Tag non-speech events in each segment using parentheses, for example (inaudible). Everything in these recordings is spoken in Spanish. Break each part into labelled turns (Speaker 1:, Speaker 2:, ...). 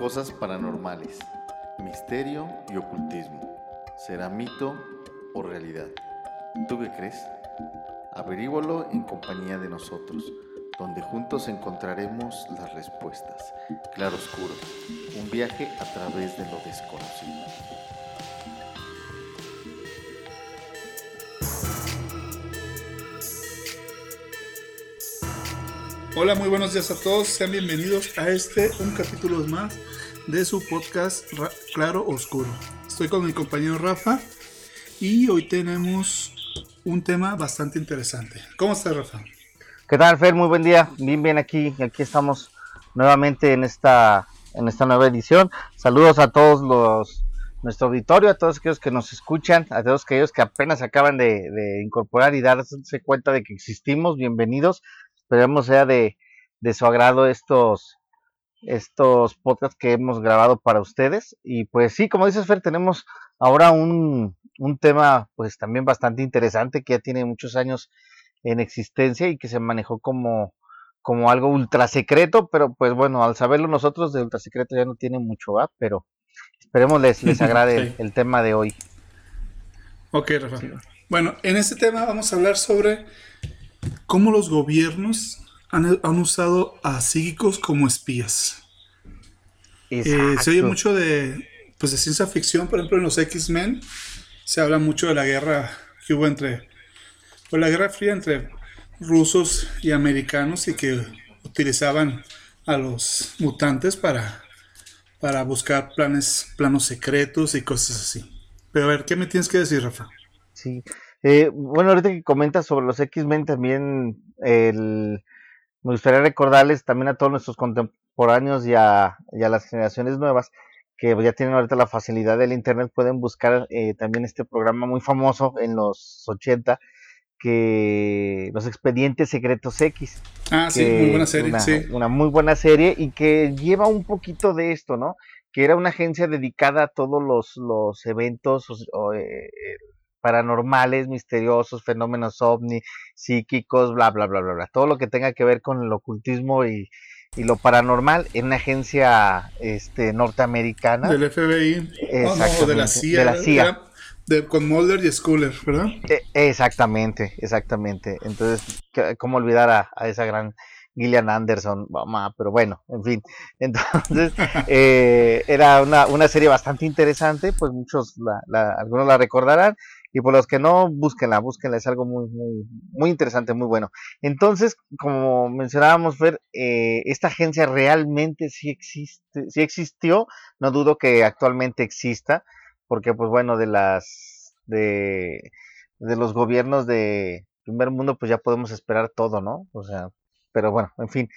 Speaker 1: Cosas paranormales, misterio y ocultismo. ¿Será mito o realidad? ¿Tú qué crees? Averígualo en compañía de nosotros, donde juntos encontraremos las respuestas. Claro Oscuro, un viaje a través de lo desconocido.
Speaker 2: Hola, muy buenos días a todos. Sean bienvenidos a este, un capítulo más de su podcast Claro Oscuro. Estoy con mi compañero Rafa y hoy tenemos un tema bastante interesante. ¿Cómo estás, Rafa?
Speaker 3: ¿Qué tal, Fer? Muy buen día. Bien, bien aquí. Aquí estamos nuevamente en esta, en esta nueva edición. Saludos a todos los nuestro auditorio, a todos aquellos que nos escuchan, a todos aquellos que apenas acaban de, de incorporar y darse cuenta de que existimos. Bienvenidos Esperemos sea de, su agrado estos, estos podcasts que hemos grabado para ustedes. Y pues sí, como dices Fer, tenemos ahora un, un tema pues también bastante interesante que ya tiene muchos años en existencia y que se manejó como, como algo ultra secreto, pero pues bueno, al saberlo nosotros de ultra secreto ya no tiene mucho, ¿va? Pero esperemos les, les (laughs) agrade el, tema de hoy.
Speaker 2: Ok, Rafa. Bueno, en este tema vamos a hablar sobre cómo los gobiernos han, usado a psíquicos como espías. Eh, se oye mucho de, pues, de ciencia ficción, por ejemplo, en los X-Men se habla mucho de la guerra que hubo entre, pues, la guerra fría entre rusos y americanos y que utilizaban a los mutantes para, para buscar planes, planos secretos y cosas así. Pero a ver, ¿qué me tienes que decir, Rafa?
Speaker 3: Sí, eh, bueno, ahorita que comentas sobre los X-Men, también el, me gustaría recordarles también a todos nuestros contemporáneos y a, las generaciones nuevas que ya tienen ahorita la facilidad del Internet, pueden buscar eh, también este programa muy famoso en los 80, que los expedientes secretos
Speaker 2: X. Ah, sí, muy buena serie,
Speaker 3: una,
Speaker 2: sí.
Speaker 3: Una muy buena serie y que lleva un poquito de esto, ¿no? Que era una agencia dedicada a todos los, los eventos, o, eh, paranormales, misteriosos, fenómenos ovni, psíquicos, bla, bla, bla, bla, bla. Todo lo que tenga que ver con el ocultismo y, lo paranormal en una agencia este, norteamericana.
Speaker 2: Del FBI. Oh, de la CIA. De la CIA. con Mulder y Schuller, ¿verdad?
Speaker 3: E, exactamente, exactamente. Entonces, ¿cómo olvidar a, esa gran Gillian Anderson, mamá, pero bueno, en fin. (laughs) Entonces, eh, era una, una, serie bastante interesante, pues muchos, la, algunos la recordarán, y por los que no, búsquenla, búsquenla, es algo muy, muy, muy interesante, muy bueno. Entonces, como mencionábamos, ver, eh, esta agencia realmente sí existe, sí existió, no dudo que actualmente exista, porque pues bueno, de las, de, de los gobiernos de primer mundo, pues ya podemos esperar todo, ¿no? O sea, pero bueno, en fin.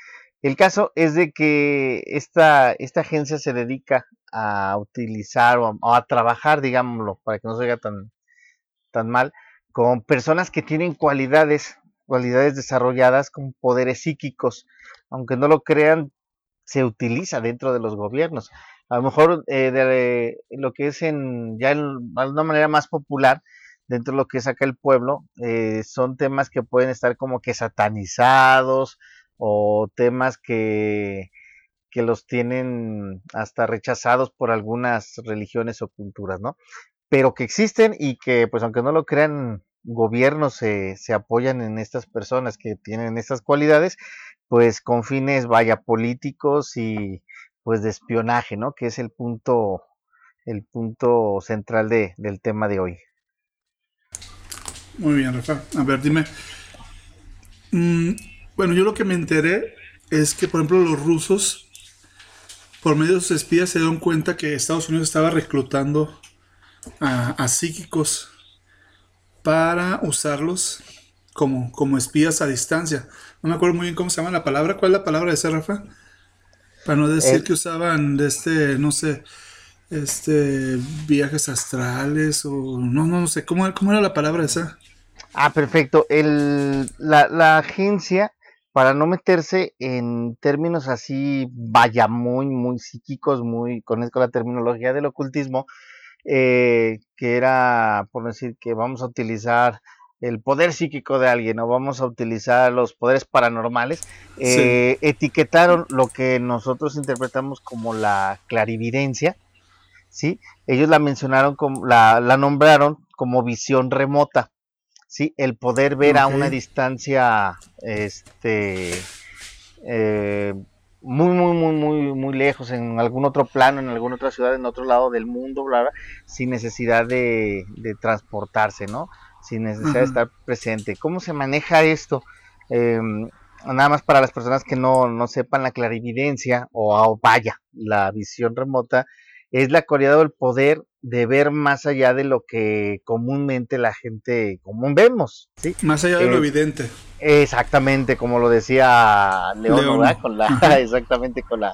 Speaker 3: El caso es de que esta, esta agencia se dedica a utilizar o a, trabajar, digámoslo, para que no se tan, tan mal, con personas que tienen cualidades, cualidades desarrolladas con poderes psíquicos. Aunque no lo crean, se utiliza dentro de los gobiernos. A lo mejor eh, de, lo que es en ya de una manera más popular dentro de lo que es acá el pueblo, eh, son temas que pueden estar como que satanizados o temas que, que los tienen hasta rechazados por algunas religiones o culturas, ¿no? Pero que existen y que, pues aunque no lo crean, gobiernos se, se apoyan en estas personas que tienen estas cualidades, pues con fines, vaya, políticos y pues de espionaje, ¿no? Que es el punto, el punto central de, del tema de hoy.
Speaker 2: Muy bien, Rafa. A ver, dime. Mm, bueno, yo lo que me enteré es que, por ejemplo, los rusos, por medio de sus espías, se dieron cuenta que Estados Unidos estaba reclutando a, psíquicos para usarlos como, como espías a distancia. No me acuerdo muy bien cómo se llama la palabra. ¿Cuál es la palabra de ese, Rafa? Para no decir eh. que usaban de este, no sé, este, viajes astrales o no, no, no sé, ¿cómo, cómo era la palabra esa?
Speaker 3: Ah, perfecto. El, la, la agencia, para no meterse en términos así, vaya, muy, muy psíquicos, muy, con, con la terminología del ocultismo, eh, que era, por decir, que vamos a utilizar el poder psíquico de alguien o vamos a utilizar los poderes paranormales, eh, etiquetaron lo que nosotros interpretamos como la clarividencia, ¿sí? Ellos la mencionaron como, la, la nombraron como visión remota, ¿sí? El poder ver a una distancia, este, eh, muy, muy, muy, muy, muy lejos, en algún otro plano, en alguna otra ciudad, en otro lado del mundo, bla, sin necesidad de, de transportarse, ¿no? sin necesidad de estar presente. ¿Cómo se maneja esto? Em, nada más para las personas que no, no sepan la clarividencia o, vaya, la visión remota, es la cualidad o el poder de ver más allá de lo que comúnmente la gente común vemos, ¿sí?
Speaker 2: Más allá de lo eh, evidente.
Speaker 3: Exactamente, como lo decía León, Con la, (laughs) exactamente con la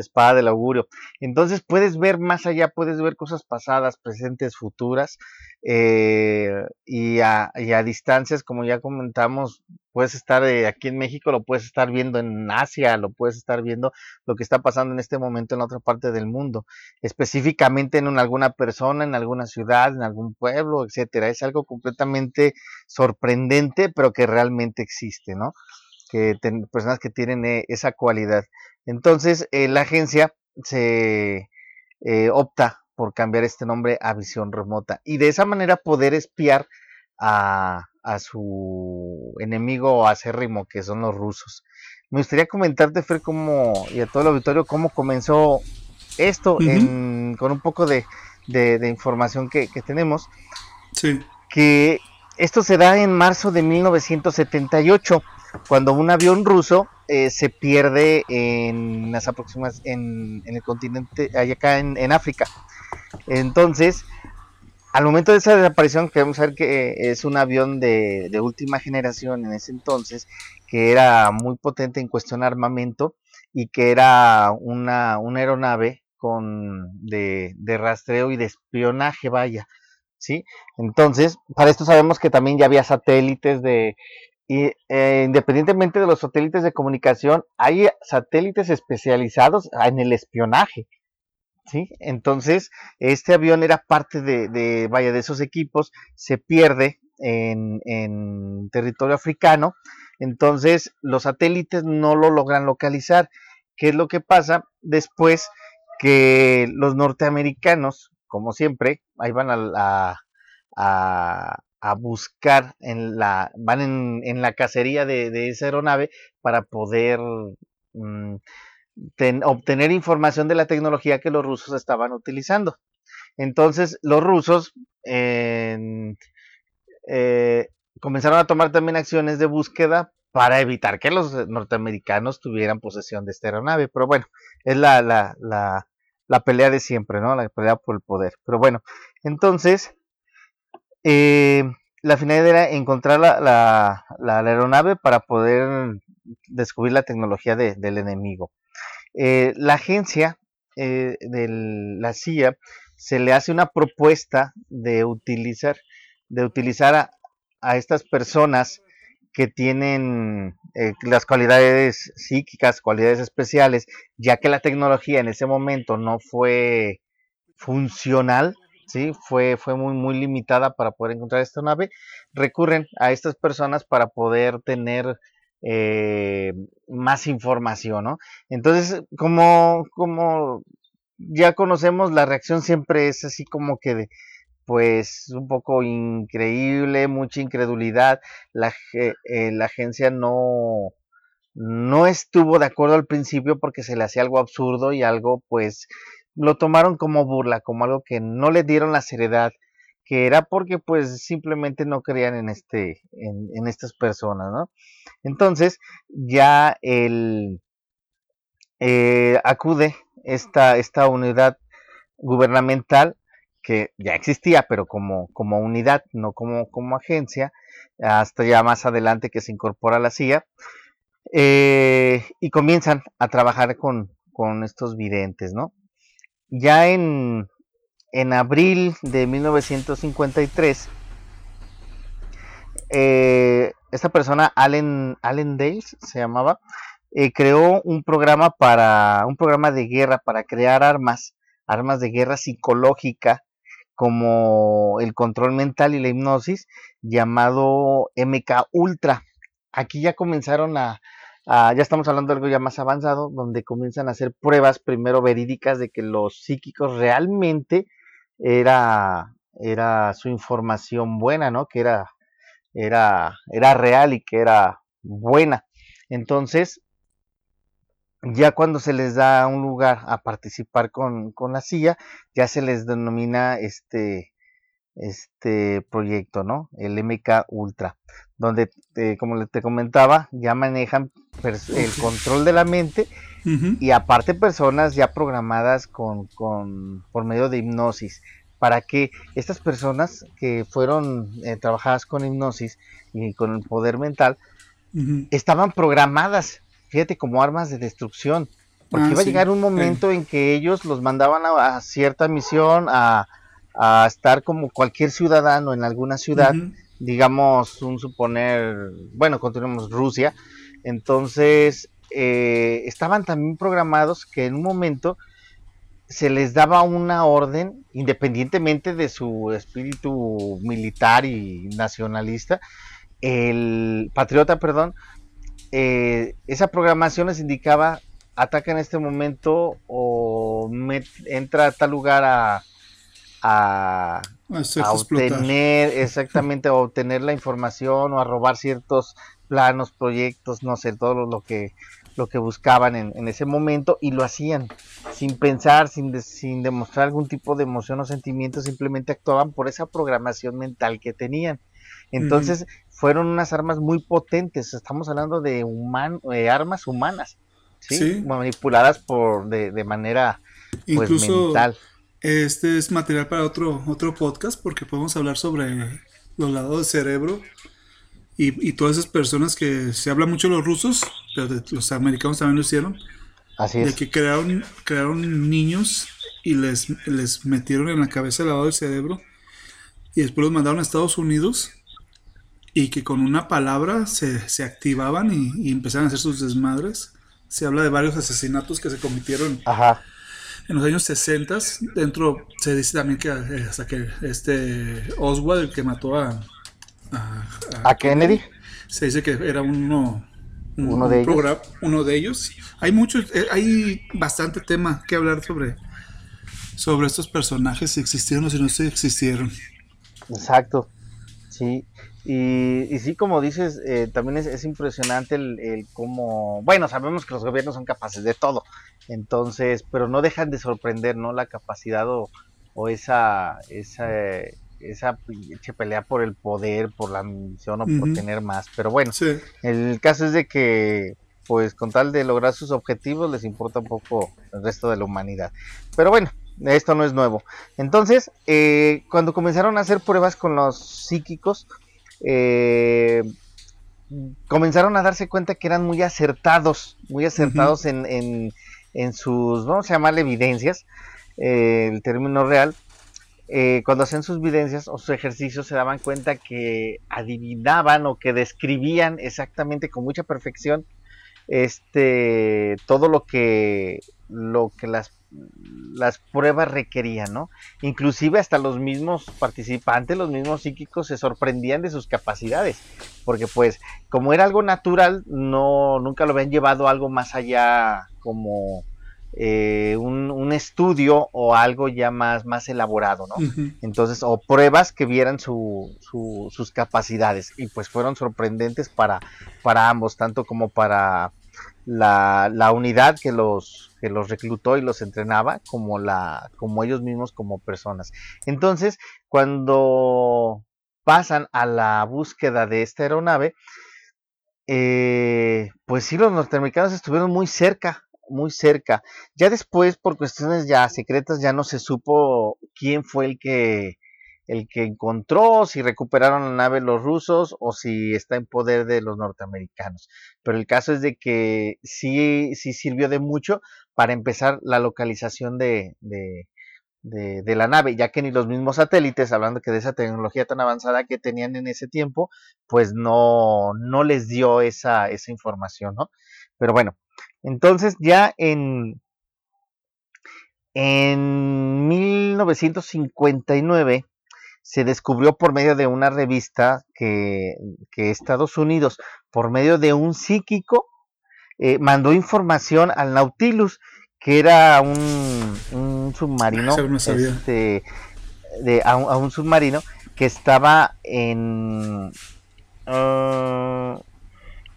Speaker 3: espada del augurio. Entonces puedes ver más allá, puedes ver cosas pasadas, presentes, futuras, eh, y, a, distancias, como ya comentamos, puedes estar eh, aquí en México, lo puedes estar viendo en Asia, lo puedes estar viendo lo que está pasando en este momento en otra parte del mundo, específicamente en alguna persona, en alguna ciudad, en algún pueblo, etcétera. Es algo completamente sorprendente, pero que realmente existe, ¿no? Que personas que tienen eh, esa cualidad. Entonces, la agencia se opta por cambiar este nombre a visión remota y de esa manera poder espiar a, su enemigo acérrimo que son los rusos. Me gustaría comentarte, Fer, cómo, y a todo el auditorio, cómo comenzó esto con un poco de, información que, tenemos.
Speaker 2: Sí.
Speaker 3: Que esto se da en marzo de 1978, cuando un avión ruso eh, se pierde en las aproximas en, el continente, allá acá en África. Entonces, al momento de esa desaparición, queremos saber que es un avión de, última generación en ese entonces, que era muy potente en cuestión de armamento y que era una, aeronave con de, rastreo y de espionaje, vaya. ¿Sí? Entonces, para esto sabemos que también ya había satélites de, y, eh, independientemente de los satélites de comunicación, hay satélites especializados en el espionaje. ¿sí? Entonces, este avión era parte de, vaya, de esos equipos, se pierde en, territorio africano, entonces los satélites no lo logran localizar. ¿Qué es lo que pasa? Después que los norteamericanos, como siempre, ahí van a, a, buscar en la, van en, la cacería de, esa aeronave para poder mm, obtener información de la tecnología que los rusos estaban utilizando. Entonces, los rusos eh, comenzaron a tomar también acciones de búsqueda para evitar que los norteamericanos tuvieran posesión de esta aeronave. Pero bueno, es la, la, la, pelea de siempre, ¿no? La pelea por el poder. Pero bueno, entonces, eh, la finalidad era encontrar la, la, aeronave para poder descubrir la tecnología del enemigo. Eh, la agencia eh, de la CIA se le hace una propuesta de utilizar, de utilizar a, estas personas que tienen las cualidades psíquicas, cualidades especiales, ya que la tecnología en ese momento no fue funcional, ¿sí? fue, fue muy, muy limitada para poder encontrar esta nave, recurren a estas personas para poder tener eh, más información, ¿no? Entonces, como, como ya conocemos, la reacción siempre es así como que de, pues un poco increíble, mucha incredulidad. La, eh, la agencia no, no estuvo de acuerdo al principio porque se le hacía algo absurdo y algo pues lo tomaron como burla, como algo que no le dieron la seriedad que era porque pues simplemente no creían en este en, estas personas no entonces ya el eh, acude esta esta unidad gubernamental que ya existía pero como como unidad no como como agencia hasta ya más adelante que se incorpora a la CIA eh, y comienzan a trabajar con, con estos videntes no ya en en abril de 1953, eh, esta persona, Allen, Allen Dales, se llamaba, eh, creó un programa para un programa de guerra para crear armas, armas de guerra psicológica como el control mental y la hipnosis llamado MK Ultra. Aquí ya comenzaron a, ya estamos hablando de algo ya más avanzado, donde comienzan a hacer pruebas primero verídicas de que los psíquicos realmente era, era su información buena, ¿no? Que era, era, era real y que era buena. Entonces, ya cuando se les da un lugar a participar con, la silla, ya se les denomina este, este proyecto, ¿no? El MK Ultra, donde, como te comentaba, ya manejan el control de la mente y aparte personas ya programadas con, con, por medio de hipnosis, para que estas personas que fueron eh, trabajadas con hipnosis y con el poder mental, estaban programadas fíjate, como armas de destrucción. Porque ah, iba a llegar un momento en que ellos los mandaban a, cierta misión, a, estar como cualquier ciudadano en alguna ciudad, digamos, un suponer, bueno, continuemos Rusia. Entonces, eh, estaban también programados que en un momento se les daba una orden, independientemente de su espíritu militar y nacionalista, el patriota, perdón, eh, esa programación les indicaba ataca en este momento o entra a tal lugar a, a, obtener exactamente a obtener la información o a robar ciertos planos, proyectos, no sé, todo lo, que lo que buscaban en, ese momento y lo hacían sin pensar, sin, sin demostrar algún tipo de emoción o sentimiento, simplemente actuaban por esa programación mental que tenían. Entonces, fueron unas armas muy potentes. Estamos hablando de eh, armas humanas, ¿sí? manipuladas por de, de manera pues,
Speaker 2: Incluso, Este es material para otro, otro podcast porque podemos hablar sobre los lados del cerebro y, y todas esas personas que se habla mucho de los rusos, pero los americanos también lo hicieron.
Speaker 3: Así es.
Speaker 2: De que crearon, crearon niños y les, les metieron en la cabeza el lavado del cerebro y después los mandaron a Estados Unidos y que con una palabra se, se activaban y, empezaron a hacer sus desmadres. Se habla de varios asesinatos que se cometieron en los años 60. Dentro se dice también que eh, hasta que este Oswald, el que mató a,
Speaker 3: a, Kennedy,
Speaker 2: se dice que era uno,
Speaker 3: uno, de ellos.
Speaker 2: uno de ellos. Hay mucho, eh, hay bastante tema que hablar sobre, sobre estos personajes, si existieron o si no existieron.
Speaker 3: Exacto. Sí, y, sí, como dices, eh, también es, impresionante el, el, cómo, bueno, sabemos que los gobiernos son capaces de todo, entonces, pero no dejan de sorprender, ¿no? La capacidad o, esa, esa, esa pelea por el poder, por la misión o por tener más, pero bueno, el caso es de que, pues con tal de lograr sus objetivos, les importa un poco el resto de la humanidad. Pero bueno, esto no es nuevo. Entonces, eh, cuando comenzaron a hacer pruebas con los psíquicos, eh, comenzaron a darse cuenta que eran muy acertados, muy acertados en, en, sus, vamos a llamarle evidencias, eh, el término real. Eh, cuando hacían sus evidencias o sus ejercicios se daban cuenta que adivinaban o que describían exactamente con mucha perfección este todo lo que lo que las las pruebas requerían, ¿no? Inclusive hasta los mismos participantes, los mismos psíquicos se sorprendían de sus capacidades, porque pues como era algo natural, no nunca lo habían llevado algo más allá como eh, un, estudio o algo ya más, más elaborado, ¿no? Entonces, o pruebas que vieran su, sus capacidades y pues fueron sorprendentes para, para ambos, tanto como para la, la unidad que los que los reclutó y los entrenaba como la como ellos mismos como personas. Entonces, cuando pasan a la búsqueda de esta aeronave, eh, pues sí, los norteamericanos estuvieron muy cerca, muy cerca. Ya después, por cuestiones ya secretas, ya no se supo quién fue el que el que encontró, si recuperaron la nave los rusos o si está en poder de los norteamericanos. Pero el caso es de que sí, sí sirvió de mucho para empezar la localización de, de, la nave, ya que ni los mismos satélites, hablando que de esa tecnología tan avanzada que tenían en ese tiempo, pues no, no les dio esa, esa información, ¿no? Pero bueno, entonces ya en, En 1959 se descubrió por medio de una revista que, Estados Unidos, por medio de un psíquico, eh, mandó información al Nautilus, que era un, submarino, este, de, a, un submarino que estaba en... Ah,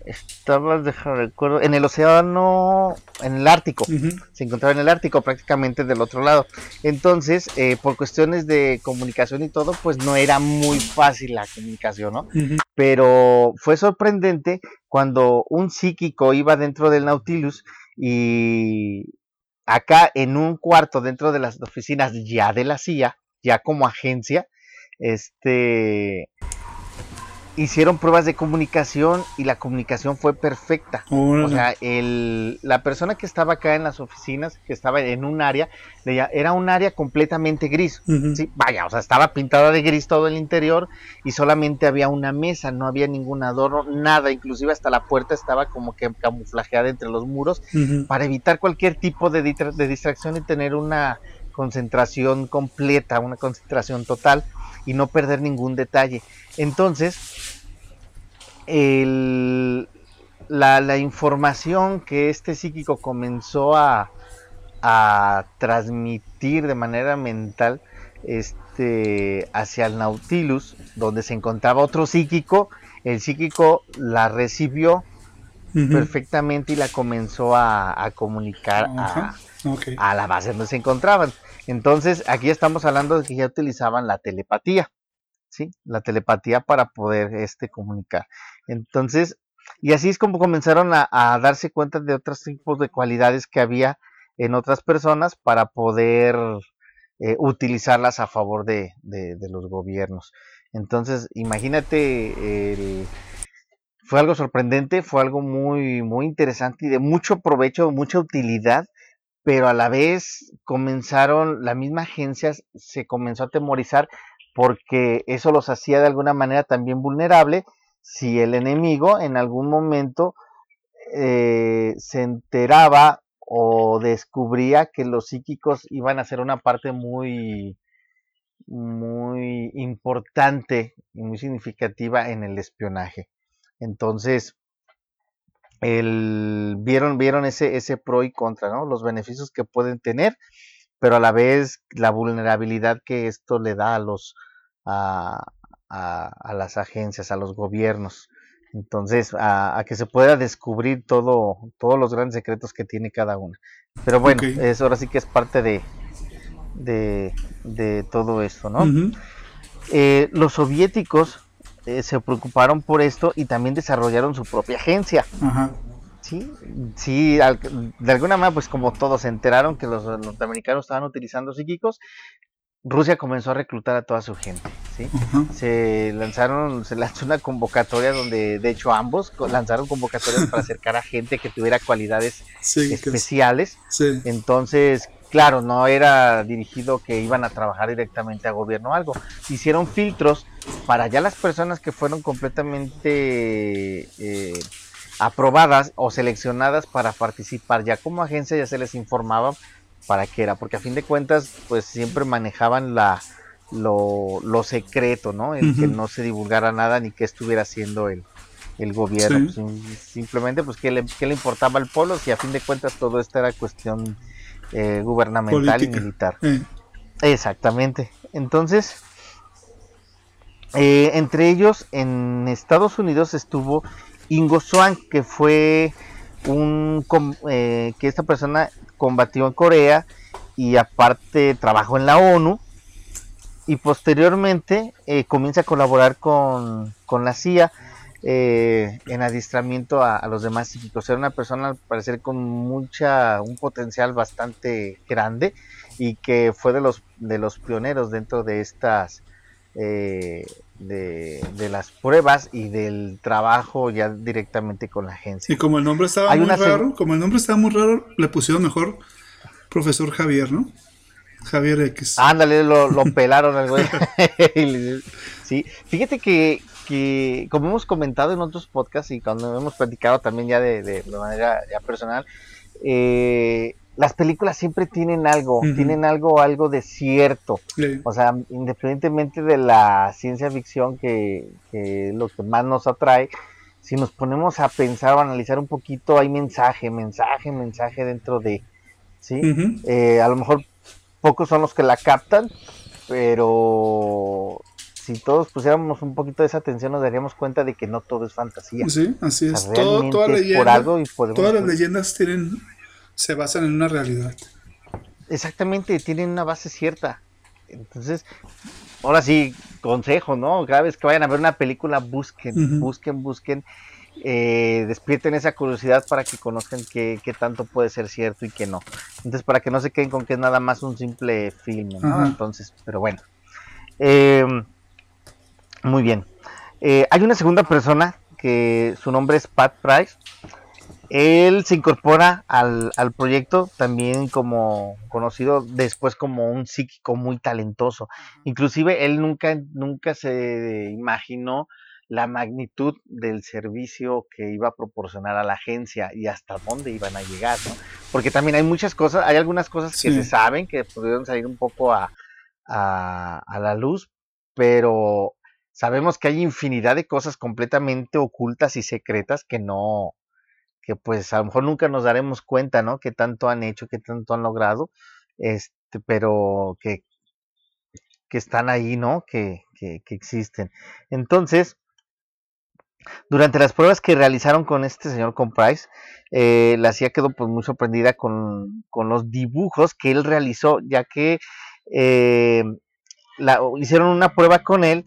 Speaker 3: estaba, déjame recuerdo, en el océano, en el Ártico, se encontraba en el Ártico prácticamente del otro lado. Entonces, eh, por cuestiones de comunicación y todo, pues no era muy fácil la comunicación, ¿no? Pero fue sorprendente cuando un psíquico iba dentro del Nautilus y acá en un cuarto dentro de las oficinas ya de la CIA, ya como agencia, este hicieron pruebas de comunicación y la comunicación fue perfecta. O sea, el, la persona que estaba acá en las oficinas, que estaba en un área, era un área completamente gris. ¿sí? Vaya, o sea, estaba pintada de gris todo el interior y solamente había una mesa, no había ningún adorno, nada, inclusive hasta la puerta estaba como que camuflajeada entre los muros para evitar cualquier tipo de, de distracción y tener una concentración completa, una concentración total y no perder ningún detalle. Entonces, la, información que este psíquico comenzó a, a transmitir de manera mental este, hacia el Nautilus, donde se encontraba otro psíquico, el psíquico la recibió perfectamente y la comenzó a, comunicar a, a, la base donde se encontraban. Entonces, aquí estamos hablando de que ya utilizaban la telepatía, ¿sí? La telepatía para poder este, comunicar. Entonces, y así es como comenzaron a, darse cuenta de otros tipos de cualidades que había en otras personas para poder eh, utilizarlas a favor de, los gobiernos. Entonces, imagínate, fue algo sorprendente, fue algo muy, muy interesante y de mucho provecho, mucha utilidad pero a la vez comenzaron, la misma agencia se comenzó a temorizar porque eso los hacía de alguna manera también vulnerable si el enemigo en algún momento eh, se enteraba o descubría que los psíquicos iban a ser una parte muy muy importante y muy significativa en el espionaje. Entonces, el, vieron, vieron ese, ese pro y contra, ¿no? Los beneficios que pueden tener, pero a la vez la vulnerabilidad que esto le da a los a, a, las agencias, a los gobiernos. Entonces, a, que se pueda descubrir todo, todos los grandes secretos que tiene cada una. Pero bueno, eso ahora sí que es parte de, de, de todo esto, ¿no? Eh, los soviéticos eh, se preocuparon por esto y también desarrollaron su propia agencia. Sí, sí, de alguna manera, pues como todos se enteraron que los norteamericanos estaban utilizando psíquicos, Rusia comenzó a reclutar a toda su gente, ¿sí? Se lanzaron, se lanzó una convocatoria donde, de hecho, ambos lanzaron convocatorias para (laughs) acercar a gente que tuviera cualidades especiales. Entonces, claro, no era dirigido que iban a trabajar directamente a gobierno o algo. Hicieron filtros para ya las personas que fueron completamente eh, aprobadas o seleccionadas para participar ya como agencia ya se les informaba para qué era, porque a fin de cuentas pues siempre manejaban la lo, secreto, ¿no? El que no se divulgara nada ni que estuviera haciendo el, el gobierno. Pues, simplemente pues ¿qué le, qué le importaba al polo si a fin de cuentas todo esto era cuestión eh, gubernamental y militar. Eh. Exactamente. Entonces, eh, entre ellos en Estados Unidos estuvo Ingo Swann, que fue un que esta persona combatió en Corea y aparte trabajó en la ONU y posteriormente comienza a colaborar con, con la CIA eh, en adiestramiento a, los demás psíquicos. Era una persona al parecer con mucha, un potencial bastante grande y que fue de los, de los pioneros dentro de estas, eh, de, las pruebas y del trabajo ya directamente con la agencia.
Speaker 2: Y como el nombre estaba muy raro, como el nombre estaba muy raro, le pusieron mejor profesor Javier, ¿no? Javier X.
Speaker 3: Ándale, lo, lo pelaron al güey. (laughs) sí, fíjate que, que, como hemos comentado en otros podcasts y cuando hemos platicado también ya de, de, manera ya personal, eh, las películas siempre tienen algo, tienen algo, algo de cierto. O sea, independientemente de la ciencia ficción que, que lo que más nos atrae, si nos ponemos a pensar o analizar un poquito, hay mensaje, mensaje, mensaje dentro de, ¿sí? Eh, a lo mejor pocos son los que la captan, pero si todos pusiéramos un poquito de esa atención nos daríamos cuenta de que no todo es fantasía.
Speaker 2: Sí, así es. todas las leyendas tienen, se basan en una realidad.
Speaker 3: Exactamente, tienen una base cierta. Entonces, ahora sí, consejo, ¿no? Cada vez que vayan a ver una película, busquen, busquen, busquen, eh, despierten esa curiosidad para que conozcan qué, tanto puede ser cierto y qué no. Entonces, para que no se queden con que es nada más un simple filme, ¿no? Entonces, pero bueno. Eh, muy bien. Eh, hay una segunda persona que su nombre es Pat Price. Él se incorpora al, proyecto también como conocido después como un psíquico muy talentoso. Inclusive él nunca, nunca se imaginó la magnitud del servicio que iba a proporcionar a la agencia y hasta dónde iban a llegar, ¿no? Porque también hay muchas cosas, hay algunas cosas que se saben que pudieron salir un poco a, a la luz, pero sabemos que hay infinidad de cosas completamente ocultas y secretas que no, que pues a lo mejor nunca nos daremos cuenta, ¿no? Que tanto han hecho, que tanto han logrado, este, pero que, que están ahí, ¿no? Que, que, existen. Entonces, durante las pruebas que realizaron con este señor Comprise, eh, la CIA quedó pues muy sorprendida con, con, los dibujos que él realizó, ya que eh, la, hicieron una prueba con él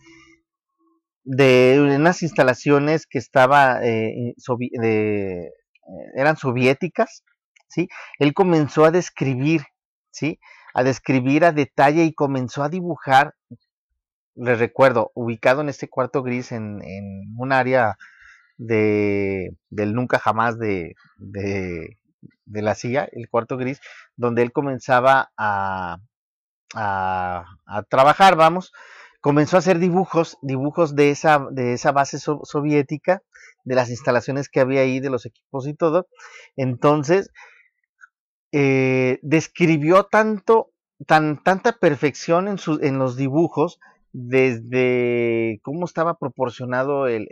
Speaker 3: de unas instalaciones que estaba eh, de, eran soviéticas, ¿sí? Él comenzó a describir, ¿sí? A describir a detalle y comenzó a dibujar, les recuerdo, ubicado en este cuarto gris en, un área de, del nunca jamás de, de, la CIA, el cuarto gris, donde él comenzaba a, a, a trabajar, vamos, comenzó a hacer dibujos, dibujos de esa, de esa base soviética, de las instalaciones que había ahí, de los equipos y todo. Entonces, eh, describió tanto, tan, tanta perfección en, en los dibujos, desde cómo estaba proporcionado el,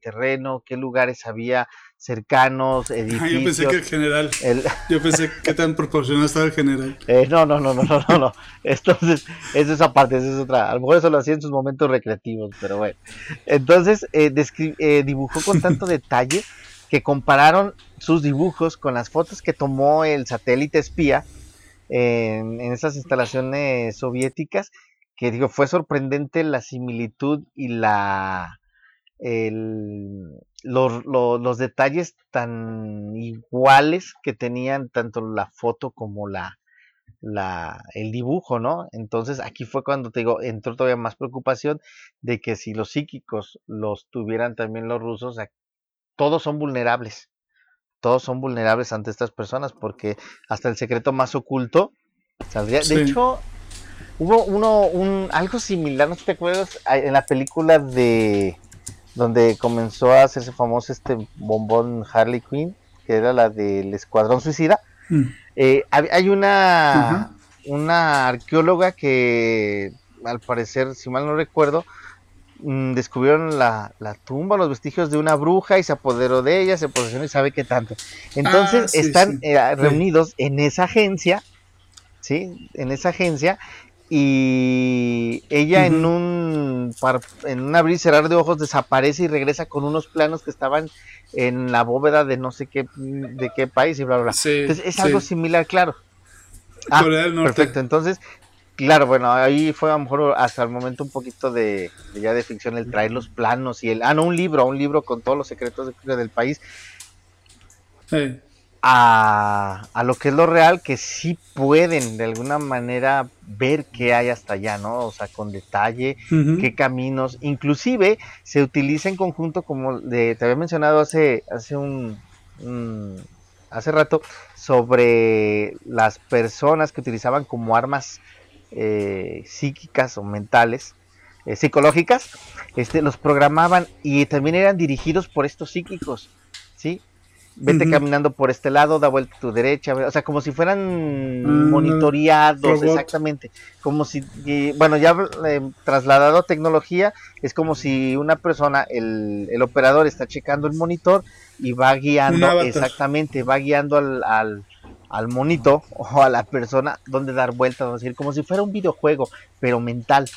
Speaker 3: terreno, qué lugares había cercanos, edificios. (laughs)
Speaker 2: yo pensé que el general. (laughs) Yo pensé que tan proporcionado estaba el general.
Speaker 3: Eh, no, no, no, no, no, no, no. (laughs) Entonces, esa es esa parte, esa es otra. A lo mejor eso lo hacía en sus momentos recreativos, pero bueno. Entonces, eh, eh, dibujó con tanto detalle que compararon sus dibujos con las fotos que tomó el satélite espía en, en esas instalaciones soviéticas que digo, fue sorprendente la similitud y la los, detalles tan iguales que tenían tanto la foto como la, la, el dibujo, ¿no? Entonces aquí fue cuando te digo, entró todavía más preocupación de que si los psíquicos los tuvieran también los rusos, todos son vulnerables, todos son vulnerables ante estas personas porque hasta el secreto más oculto saldría. De hecho, Hubo uno, un, algo similar, no sé si te acuerdas, en la película de donde comenzó a hacerse famoso este bombón Harley Quinn, que era la del Escuadrón Suicida. Mm. Eh, hay una, una arqueóloga que, al parecer, si mal no recuerdo, mm, descubrieron la, la, tumba, los vestigios de una bruja y se apoderó de ella, se posesionó y sabe qué tanto. Entonces ah, están eh, reunidos en esa agencia, ¿sí? En esa agencia y ella en un en un abrir y cerrar de ojos desaparece y regresa con unos planos que estaban en la bóveda de no sé qué de qué país y bla bla, Entonces es algo similar, claro. Ah, perfecto. Entonces, claro, bueno, ahí fue a lo mejor hasta el momento un poquito de, ya de ficción el traer los planos y el ah no un libro, un libro con todos los secretos del país. Sí a, a, lo que es lo real, que sí pueden de alguna manera ver qué hay hasta allá, ¿no? O sea, con detalle, qué caminos, inclusive se utiliza en conjunto, como de, te había mencionado hace, hace un, hace rato, sobre las personas que utilizaban como armas eh, psíquicas o mentales, eh, psicológicas, este, los programaban y también eran dirigidos por estos psíquicos, ¿sí? Vete caminando por este lado, da vuelta a tu derecha, o sea, como si fueran ah, monitoreados, exactamente, como si, bueno, ya eh, trasladado a tecnología, es como si una persona, el, el, operador está checando el monitor y va guiando, exactamente, va guiando al, al, al, monito o a la persona donde dar vueltas, como si fuera un videojuego, pero mental.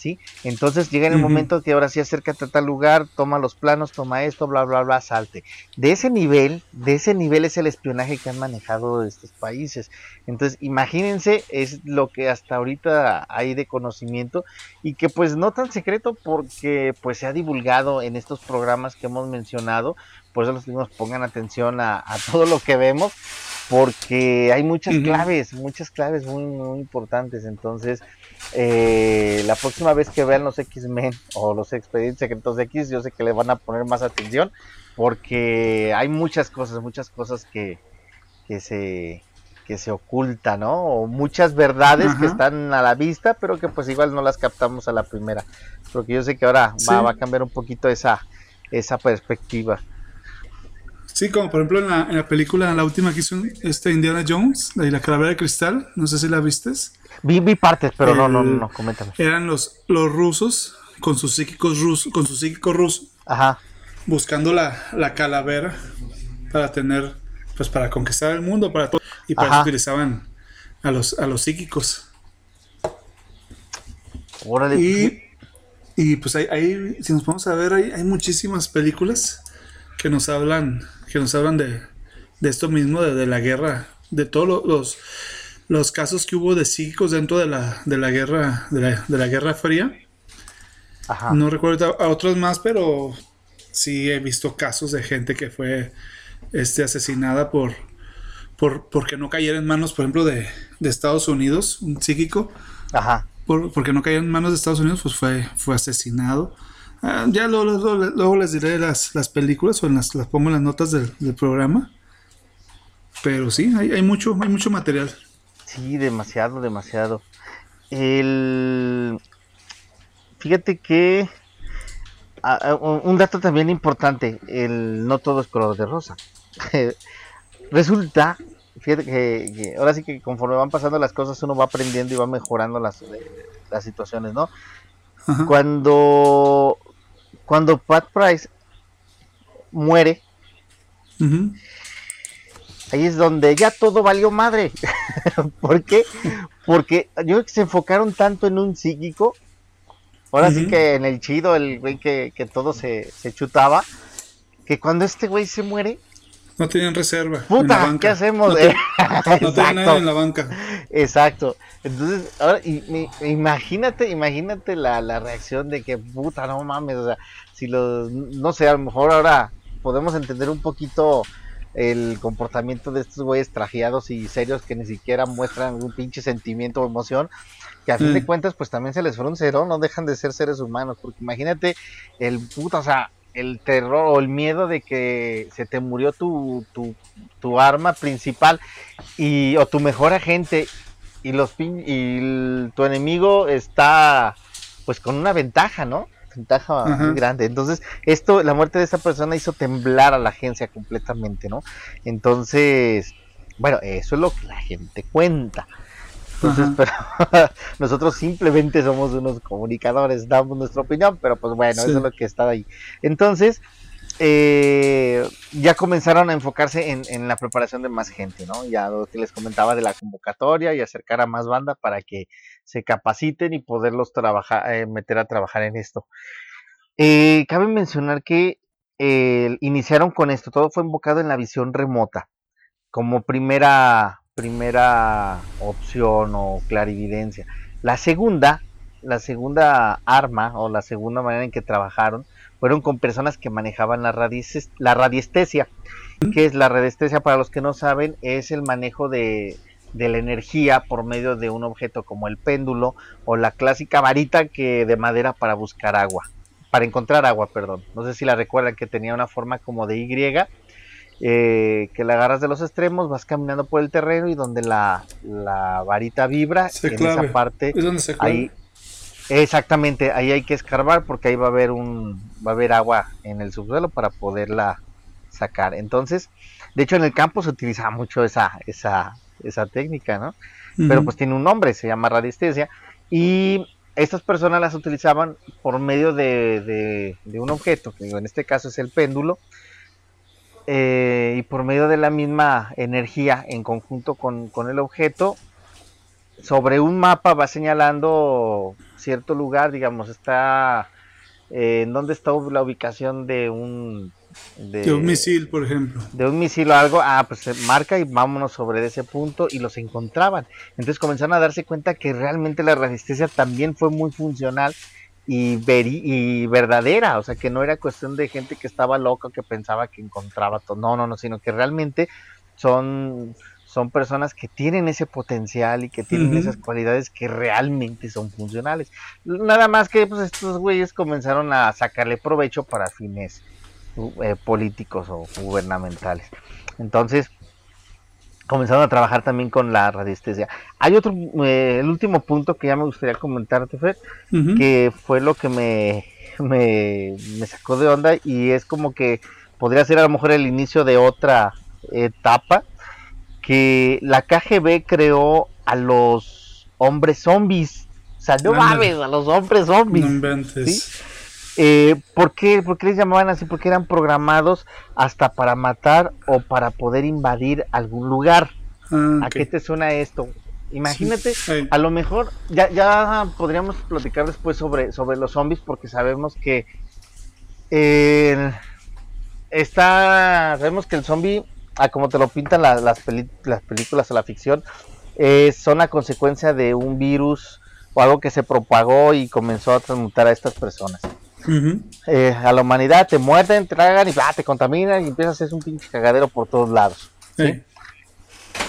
Speaker 3: ¿Sí? Entonces llega en el momento que ahora sí acércate a tal lugar, toma los planos, toma esto, bla, bla, bla, salte. De ese nivel, de ese nivel es el espionaje que han manejado estos países. Entonces, imagínense, es lo que hasta ahorita hay de conocimiento y que pues no tan secreto porque pues se ha divulgado en estos programas que hemos mencionado. Por eso los niños pongan atención a, todo lo que vemos porque hay muchas claves, muchas claves muy, muy importantes. Entonces, eh, la próxima vez que vean los X-Men o los expedientes secretos de X, yo sé que le van a poner más atención porque hay muchas cosas, muchas cosas que, que se que se ocultan, ¿no? O muchas verdades que están a la vista, pero que pues igual no las captamos a la primera. Porque yo sé que ahora va, a cambiar un poquito esa, esa perspectiva.
Speaker 2: Sí, como por ejemplo en la, en la película, la última que hizo este Indiana Jones, la, la calavera de cristal, no sé si la vistes.
Speaker 3: Vi, partes, pero no, no, no, coméntame.
Speaker 2: Eran los, los rusos con sus psíquicos rusos, con su psíquico ruso.
Speaker 3: Ajá.
Speaker 2: Buscando la, la calavera para tener, pues para conquistar el mundo, para todo. Y para eso utilizaban a los, a los psíquicos.
Speaker 3: Órale.
Speaker 2: Y, y pues ahí, si nos vamos a ver, hay, hay muchísimas películas que nos hablan, que nos hablan de, de esto mismo, de, de la guerra, de todos los los casos que hubo de psíquicos dentro de la, de la guerra de la, Guerra Fría. No recuerdo a otros más, pero sí he visto casos de gente que fue este, asesinada por, por porque no cayera en manos, por ejemplo, de, Estados Unidos, un psíquico.
Speaker 3: Ajá.
Speaker 2: porque no cayera en manos de Estados Unidos, pues fue, fue asesinado. Ah, ya luego, les diré las, las películas o las, las pongo en las notas del, programa. Pero sí, hay, hay, mucho, hay mucho material.
Speaker 3: Sí, demasiado, demasiado. El... Fíjate que un dato también importante, el no todo es color de rosa. (laughs) Resulta, fíjate que, ahora sí que conforme van pasando las cosas uno va aprendiendo y va mejorando las, las situaciones, ¿no? Cuando cuando Pat Price muere, ahí es donde ya todo valió madre. (laughs) ¿Por qué? Porque yo creo que se enfocaron tanto en un psíquico. Ahora sí que en el chido, el güey que, todo se, chutaba. Que cuando este güey se muere,
Speaker 2: no tenían reserva.
Speaker 3: Puta, ¿qué hacemos?
Speaker 2: No, (laughs) tenían nada en la banca.
Speaker 3: Exacto. Entonces, ahora, imagínate, imagínate la, la, reacción de que, puta, no mames, o sea, si los, no sé, a lo mejor ahora podemos entender un poquito el comportamiento de estos güeyes trajeados y serios que ni siquiera muestran un pinche sentimiento o emoción, que a fin de mm. cuentas pues también se les frunce, ¿no? No dejan de ser seres humanos, porque imagínate el puto, o sea, el terror o el miedo de que se te murió tu, tu, tu arma principal y o tu mejor agente y los y tu enemigo está pues con una ventaja, ¿no? Ventaja muy grande. Entonces, esto, la muerte de esa persona hizo temblar a la agencia completamente, ¿no? Entonces, bueno, eso es lo que la gente cuenta. Entonces, pero (laughs) nosotros simplemente somos unos comunicadores, damos nuestra opinión, pero pues bueno, eso es lo que está ahí. Entonces, eh, ya comenzaron a enfocarse en, la preparación de más gente, ¿no? Ya lo que les comentaba de la convocatoria y acercar a más banda para que se capaciten y poderlos trabajar, eh, meter a trabajar en esto. Eh, cabe mencionar que iniciaron con esto, todo fue enfocado en la visión remota, como primera, primera opción o clarividencia. La segunda, la segunda arma o la segunda manera en que trabajaron fueron con personas que manejaban la, la radiestesia. ¿Qué es la radiestesia? Para los que no saben, es el manejo de, la energía por medio de un objeto como el péndulo o la clásica varita que de madera para buscar agua, para encontrar agua, perdón. No sé si la recuerdan que tenía una forma como de Y, eh, que la agarras de los extremos, vas caminando por el terreno y donde la, varita vibra, en esa parte, ahí, Exactamente, ahí hay que escarbar porque ahí va a haber un va a haber agua en el subsuelo para poderla sacar. Entonces, de hecho en el campo se utilizaba mucho esa, esa, esa técnica, ¿no? Pero pues tiene un nombre, se llama radiestesia. Y estas personas las utilizaban por medio de, un objeto, que en este caso es el péndulo, eh, y por medio de la misma energía en conjunto con, el objeto, sobre un mapa va señalando cierto lugar, digamos, está eh, en dónde está la ubicación de un
Speaker 2: de, un misil, por ejemplo.
Speaker 3: De un misil o algo, ah, pues se marca y vámonos sobre ese punto y los encontraban. Entonces comenzaron a darse cuenta que realmente la resistencia también fue muy funcional y, y verdadera, o sea, que no era cuestión de gente que estaba loca, que pensaba que encontraba todo, no, no, no, sino que realmente son, son personas que tienen ese potencial y que tienen esas cualidades que realmente son funcionales. Nada más que pues estos güeyes comenzaron a sacarle provecho para fines eh, políticos o gubernamentales. Entonces, comenzaron a trabajar también con la radiestesia. Hay otro, eh, el último punto que ya me gustaría comentarte, Fred, que fue lo que me, me, sacó de onda y es como que podría ser a lo mejor el inicio de otra etapa, que la KGB creó a los hombres zombies. O sea, no mames, a los hombres zombies. Eh, ¿por, qué, les llamaban así? Porque eran programados hasta para matar o para poder invadir algún lugar. Ah, ¿A qué te suena esto? Imagínate, a lo mejor ya, ya podríamos platicar después sobre, sobre los zombies porque sabemos que eh, está, sabemos que el zombie, a como te lo pintan las, las películas o la ficción, eh, son a consecuencia de un virus o algo que se propagó y comenzó a transmutar a estas personas. Eh, a la humanidad te muerden, te tragan y te contaminan y empiezas a hacer un pinche cagadero por todos lados.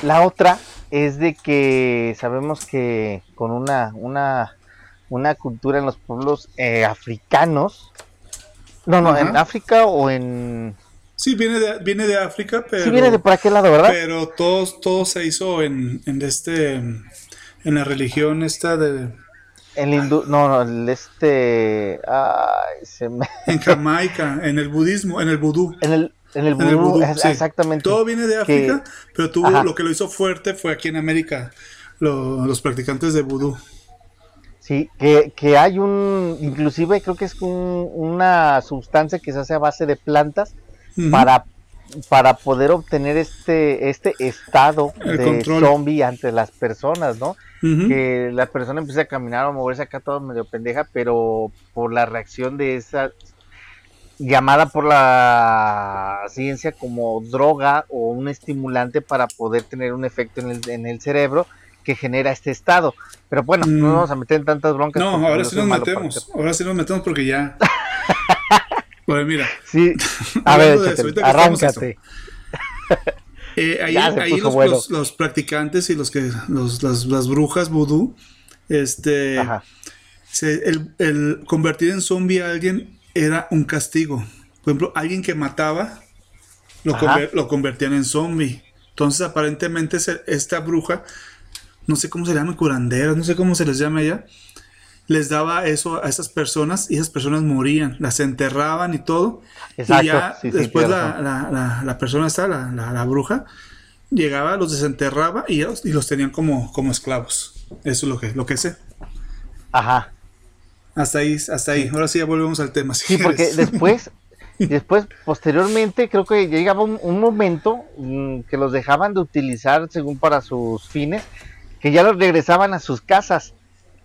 Speaker 3: La otra es de que sabemos que con una, una, una cultura en los pueblos eh, africanos, no, no, en África o en...
Speaker 2: Sí, viene de, viene de África, pero...
Speaker 3: Sí, viene de por aquel lado, ¿verdad?
Speaker 2: Pero todo, todo se hizo en, en este... En la religión esta de
Speaker 3: el hindú, no, no, el este, ay, se me... (laughs)
Speaker 2: En Jamaica, en el budismo, en el vudú.
Speaker 3: En el, en el vudú, exactamente.
Speaker 2: Todo viene de África, pero tuvo, lo que lo hizo fuerte fue aquí en América, los practicantes de vudú.
Speaker 3: Sí, que, que, hay un, inclusive creo que es una sustancia que se hace a base de plantas para, para poder obtener este, este estado de zombie ante las personas, ¿no? que la persona empieza a caminar o moverse acá todo medio pendeja, pero por la reacción de esa llamada por la ciencia como droga o un estimulante para poder tener un efecto en el, en el cerebro que genera este estado. Pero bueno, no mm. vamos a meter en tantas broncas.
Speaker 2: No, ahora sí nos metemos. Ahora sí nos metemos porque ya. (laughs) pues mira.
Speaker 3: Sí. (laughs) A ver, arráncate. (laughs)
Speaker 2: Eh, ahí, los, practicantes y los que los, las, brujas vudú, este, el, convertir en zombie a alguien era un castigo. Por ejemplo, alguien que mataba lo, lo convertían en zombie. Entonces, aparentemente, esta bruja, no sé cómo se llama, curanderas, no sé cómo se les llama ella, les daba eso a esas personas y esas personas morían, las enterraban y todo. y ya después la, la, persona esta, la, bruja, llegaba, los desenterraba y, y los tenían como, como esclavos. Eso es lo que, lo que sé.
Speaker 3: Ajá.
Speaker 2: Hasta ahí, hasta ahí. Ahora sí ya volvemos al tema.
Speaker 3: sí, porque después, (laughs) después, posteriormente, creo que llegaba un, un momento mm, que los dejaban de utilizar según para sus fines, que ya los regresaban a sus casas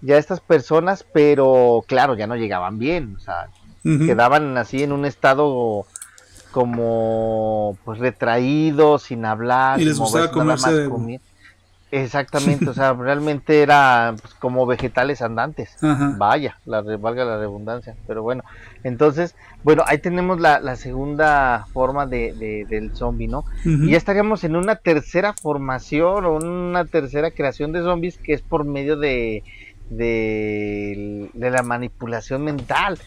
Speaker 3: ya estas personas, pero claro, ya no llegaban bien, o sea, quedaban así en un estado como pues retraído, sin hablar,
Speaker 2: y les gustaba comerse
Speaker 3: de... Exactamente, o (laughs) sea, realmente era pues, como vegetales andantes. Vaya, la, valga la redundancia. Pero bueno, entonces, bueno, ahí tenemos la, segunda forma de, del zombie, ¿no? Y ya estaríamos en una tercera formación o una tercera creación de zombies que es por medio de de, la manipulación mental,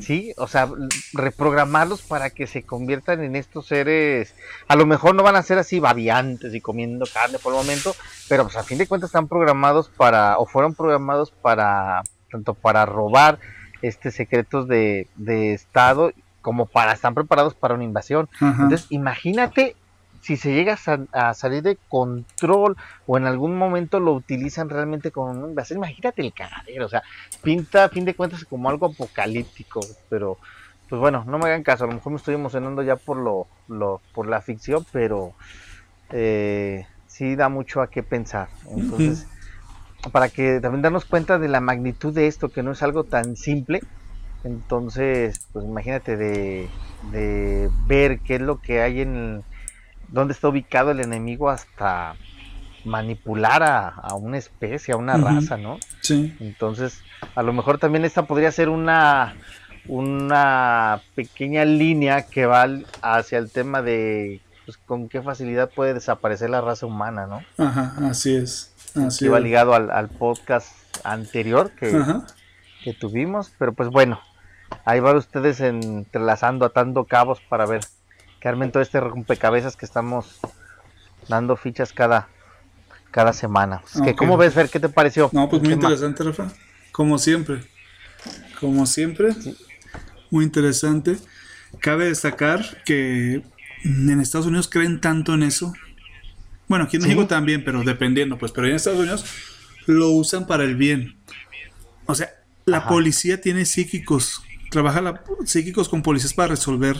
Speaker 3: ¿sí? O sea, reprogramarlos para que se conviertan en estos seres, a lo mejor no van a ser así babiantes y comiendo carne por el momento, pero pues a fin de cuentas están programados para, o fueron programados para, tanto para robar este secretos de, de Estado como para, están preparados para una invasión. Entonces, imagínate si se llega a, salir de control o en algún momento lo utilizan realmente como invasión, imagínate el cagadero, o sea, pinta a fin de cuentas como algo apocalíptico, pero pues bueno, no me hagan caso, a lo mejor me estoy emocionando ya por lo, lo por la ficción, pero eh, sí da mucho a qué pensar. Entonces, para que también darnos cuenta de la magnitud de esto, que no es algo tan simple, entonces, pues imagínate de, de ver qué es lo que hay en, dónde está ubicado el enemigo hasta manipular a, una especie, a una raza, ¿no?
Speaker 2: Sí.
Speaker 3: Entonces, a lo mejor también esta podría ser una, una pequeña línea que va hacia el tema de pues, con qué facilidad puede desaparecer la raza humana, ¿no?
Speaker 2: Ajá, así es. Así
Speaker 3: va ligado al, podcast anterior que, que tuvimos, pero pues bueno, ahí van ustedes entrelazando, atando cabos para ver que armen todo este rompecabezas que estamos dando fichas cada, cada semana. que, ¿Cómo ves, Fer? ¿Qué te pareció?
Speaker 2: No, pues muy interesante, Rafa. Como siempre. Como siempre. Muy interesante. Cabe destacar que en Estados Unidos creen tanto en eso. Bueno, aquí en México también, pero dependiendo, pues. Pero en Estados Unidos lo usan para el bien. O sea, la policía tiene psíquicos trabaja la, psíquicos con policías para resolver,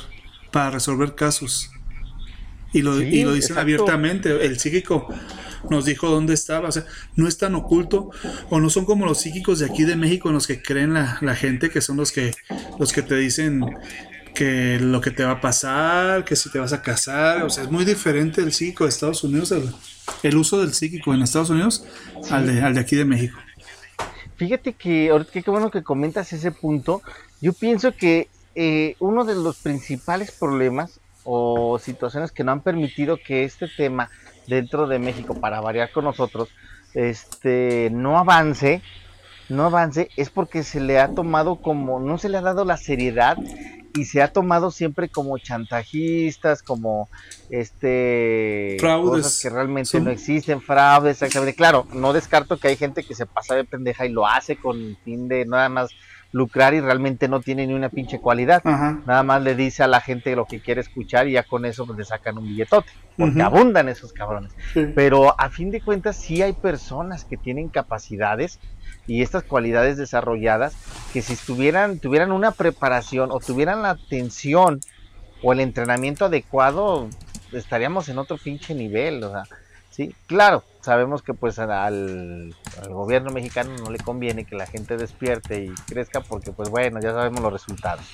Speaker 2: para resolver casos. Y lo, y lo dicen abiertamente. El psíquico nos dijo dónde estaba. O sea, no es tan oculto. O no son como los psíquicos de aquí de México en los que creen la, la gente, que son los que, los que te dicen que lo que te va a pasar, que si te vas a casar. O sea, es muy diferente el psíquico de Estados Unidos, el, uso del psíquico en Estados Unidos al, de, al de aquí de México.
Speaker 3: Fíjate que ahorita qué bueno que comentas ese punto. Yo pienso que eh, uno de los principales problemas o situaciones que no han permitido que este tema dentro de México, para variar con nosotros, este, no avance, no avance, es porque se le ha tomado como, no se le ha dado la seriedad y se ha tomado siempre como chantajistas, como este
Speaker 2: fraudes
Speaker 3: cosas que realmente no existen, fraudes, exactamente. Claro, no descarto que hay gente que se pasa de pendeja y lo hace con fin de nada más lucrar y realmente no tiene ni una pinche cualidad. Nada más le dice a la gente lo que quiere escuchar y ya con eso pues, le sacan un billetote, porque abundan esos cabrones. Pero a fin de cuentas sí hay personas que tienen capacidades y estas cualidades desarrolladas que si estuvieran, tuvieran una preparación o tuvieran la atención o el entrenamiento adecuado, estaríamos en otro pinche nivel, o sea, sí, claro, sabemos que pues al, al, gobierno mexicano no le conviene que la gente despierte y crezca porque pues bueno, ya sabemos los resultados.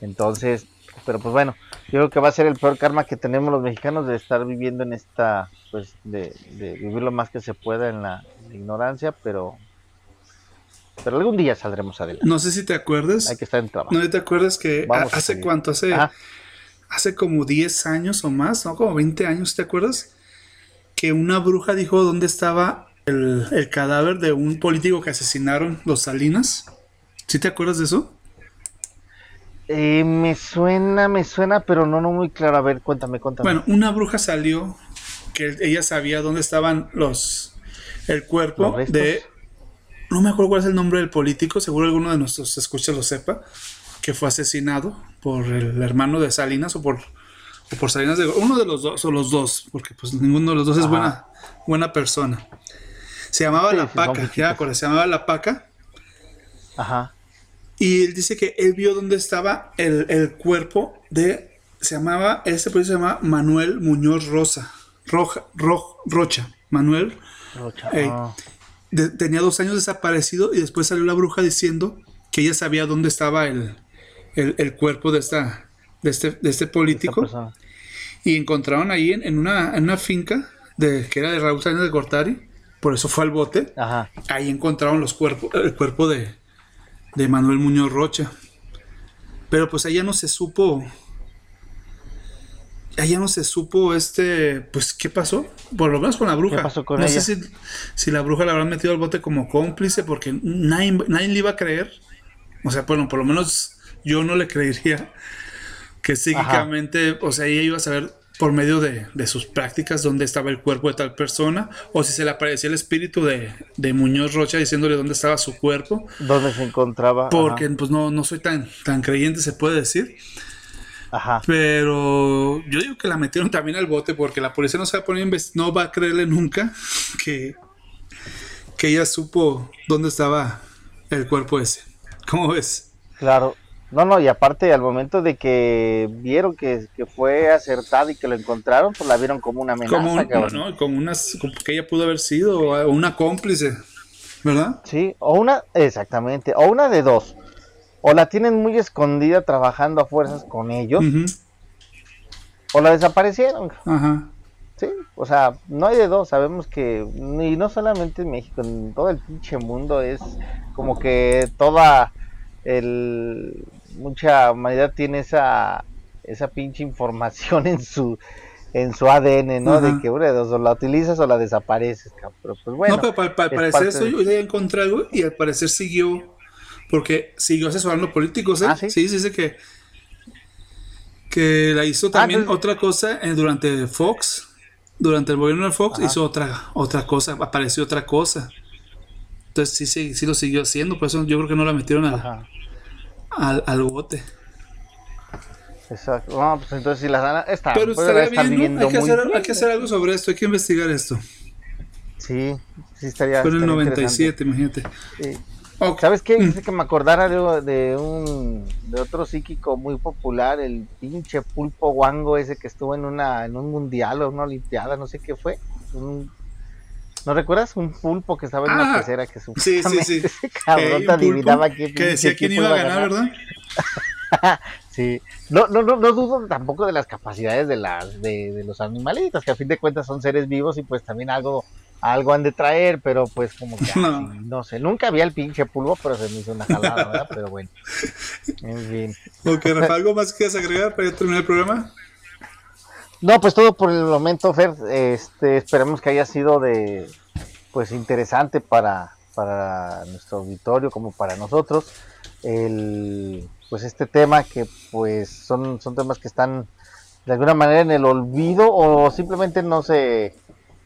Speaker 3: Entonces, pero pues bueno, yo creo que va a ser el peor karma que tenemos los mexicanos de estar viviendo en esta, pues de, de vivir lo más que se pueda en la ignorancia, pero pero algún día saldremos adelante.
Speaker 2: No sé si te acuerdas.
Speaker 3: Hay que estar en trabajo.
Speaker 2: No te acuerdas que hace cuánto, hace, hace como 10 años o más, ¿no? Como 20 años, ¿te acuerdas? Que una bruja dijo dónde estaba el, cadáver de un político que asesinaron los Salinas. ¿Sí te acuerdas de eso?
Speaker 3: Eh, me suena, me suena, pero no, no muy claro. A ver, cuéntame, cuéntame.
Speaker 2: Bueno, una bruja salió que ella sabía dónde estaban los el cuerpo de no me acuerdo cuál es el nombre del político, seguro alguno de nuestros escuchas lo sepa, que fue asesinado por el hermano de Salinas o por, por Salinas de uno de los dos o los dos, porque pues ninguno de los dos es buena, buena persona. Se llamaba La Paca, ya se llamaba La Paca.
Speaker 3: Ajá.
Speaker 2: Y él dice que él vio dónde estaba el, cuerpo de, se llamaba, este político se llama Manuel Muñoz Rosa, Roja, Rocha, Manuel.
Speaker 3: Rocha.
Speaker 2: Ah tenía dos años desaparecido y después salió la bruja diciendo que ella sabía dónde estaba el, cuerpo de, esta, de, este, de este político. Y encontraron ahí en, una, en, una, finca de, que era de Raúl Sáenz de Gortari, por eso fue al bote. Ahí encontraron los cuerpos, el cuerpo de, de Manuel Muñoz Rocha. Pero pues allá no se supo allá no se supo este, pues, ¿qué pasó? Por lo menos con la bruja. no sé si, si, la bruja la habrán metido al bote como cómplice porque nadie, nadie le iba a creer. O sea, bueno, por lo menos yo no le creería que psíquicamente, o sea, ella iba a saber por medio de, sus prácticas dónde estaba el cuerpo de tal persona, o si se le aparecía el espíritu de, de Muñoz Rocha diciéndole dónde estaba su cuerpo.
Speaker 3: Dónde se encontraba.
Speaker 2: Porque pues no, no soy tan, tan creyente, se puede decir. Ajá. Pero yo digo que la metieron también al bote porque la policía no se va a poner no va a creerle nunca que, que ella supo dónde estaba el cuerpo ese. ¿Cómo ves?
Speaker 3: Claro. No, no, y aparte al momento de que vieron que, fue acertada y que lo encontraron, pues la vieron como una amenaza.
Speaker 2: Como, no, como unas, que ella pudo haber sido una cómplice, ¿verdad?
Speaker 3: Sí, o una, exactamente, o una de dos o la tienen muy escondida trabajando a fuerzas con ellos, o la desaparecieron. Ajá. Sí, o sea, no hay de dos, sabemos que, y no solamente en México, en todo el pinche mundo es como que toda el, mucha humanidad tiene esa, esa pinche información (laughs) en su, en su ADN, ¿no? De que dos, o la utilizas o la desapareces, Pero pues bueno.
Speaker 2: No, pero para, parecer eso yo ya encontré algo y al parecer siguió porque siguió asesorando políticos, ¿eh? Ah, sí, sí, dice que, que la hizo ah, también otra cosa eh, durante Fox. Durante el gobierno de Fox hizo otra, otra cosa, apareció otra cosa. Entonces sí, sí, sí lo siguió haciendo, por eso yo creo que no la metieron al, al, al, bote.
Speaker 3: Exacto. No, pues entonces si la está.
Speaker 2: Pero estaría bien, ¿no? hay, que hacer, hay que hacer algo sobre esto, hay que investigar esto.
Speaker 3: Sí, sí estaría.
Speaker 2: Fue en el 97, imagínate.
Speaker 3: Sí. ¿Sabes qué? Dice mm. que me acordara de, un de otro psíquico muy popular, el pinche pulpo guango ese que estuvo en una en un mundial o una olimpiada, no sé qué fue. ¿No recuerdas? Un pulpo que estaba en una ah, pecera que
Speaker 2: Sí, sí, sí. (laughs)
Speaker 3: Ese cabrón te adivinaba
Speaker 2: que decía quién iba a ganar, ¿verdad? (laughs)
Speaker 3: sí. No, no, no, no dudo tampoco de las capacidades de las de, de los animalitos, que a fin de cuentas son seres vivos y pues también algo algo han de traer, pero pues como que (laughs) no. sé, nunca había el pinche pulvo, pero se me hizo una jalada, ¿verdad? Pero bueno, en fin.
Speaker 2: Ok, Rafa, ¿algo más que quieras agregar para ya terminar el programa?
Speaker 3: No, pues todo por el momento, Fer. Este, esperemos que haya sido de, pues interesante para, para nuestro auditorio como para nosotros. El, pues este tema que pues son, son temas que están de alguna manera en el olvido o simplemente no se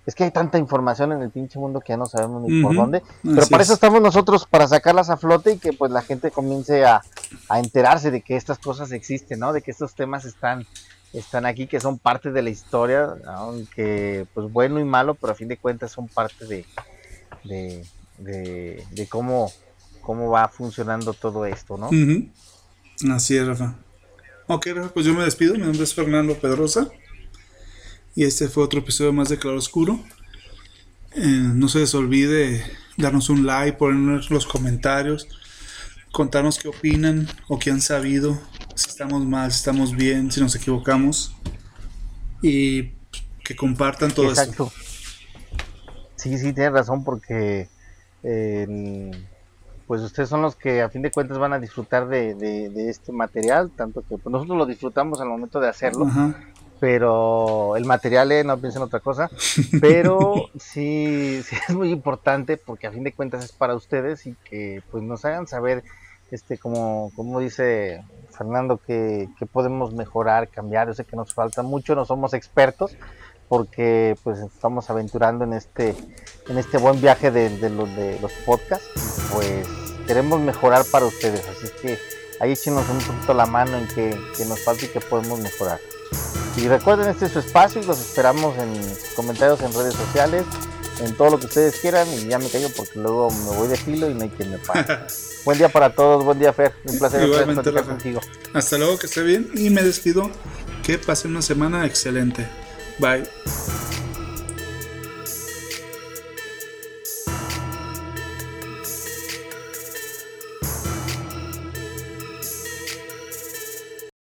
Speaker 3: es que hay tanta información en el pinche mundo que ya no sabemos ni por dónde. Pero para eso estamos nosotros, para sacarlas a flote y que pues la gente comience a, enterarse de que estas cosas existen, ¿no? De que estos temas están, están aquí, que son parte de la historia, aunque pues bueno y malo, pero a fin de cuentas son parte de, de, cómo, cómo va funcionando todo esto, ¿no?
Speaker 2: Así es, Rafa. Ok, Rafa, pues yo me despido. Mi nombre es Fernando Pedrosa. Y este fue otro episodio más de Claro Oscuro. Eh, no se les olvide darnos un like, ponernos los comentarios, contarnos qué opinan o qué han sabido, si estamos mal, si estamos bien, si nos equivocamos. Y que compartan todo Exacto.
Speaker 3: Sí, sí, tienes razón porque pues ustedes son los que a fin de cuentas van a disfrutar de, este material, tanto que pues, nosotros lo disfrutamos al momento de hacerlo, pero el material eh, no piensen otra cosa, (laughs) pero sí, sí es muy importante porque a fin de cuentas es para ustedes y que pues nos hagan saber, este, como, como dice Fernando, que, podemos mejorar, cambiar, yo sé que nos falta mucho, no somos expertos, porque pues estamos aventurando en este, en este buen viaje de, los, de los podcasts, pues queremos mejorar para ustedes, así que ahí échenos un poquito la mano en que, que nos falta y que podemos mejorar. Y recuerden, este es su espacio y los esperamos en comentarios en redes sociales, en todo lo que ustedes quieran. Y ya me callo porque luego me voy de filo y no hay quien me pague. (laughs) buen día para todos, buen día, Fer. Un placer estar contigo.
Speaker 2: Hasta luego, que esté bien. Y me despido. Que pase una semana excelente. Bye.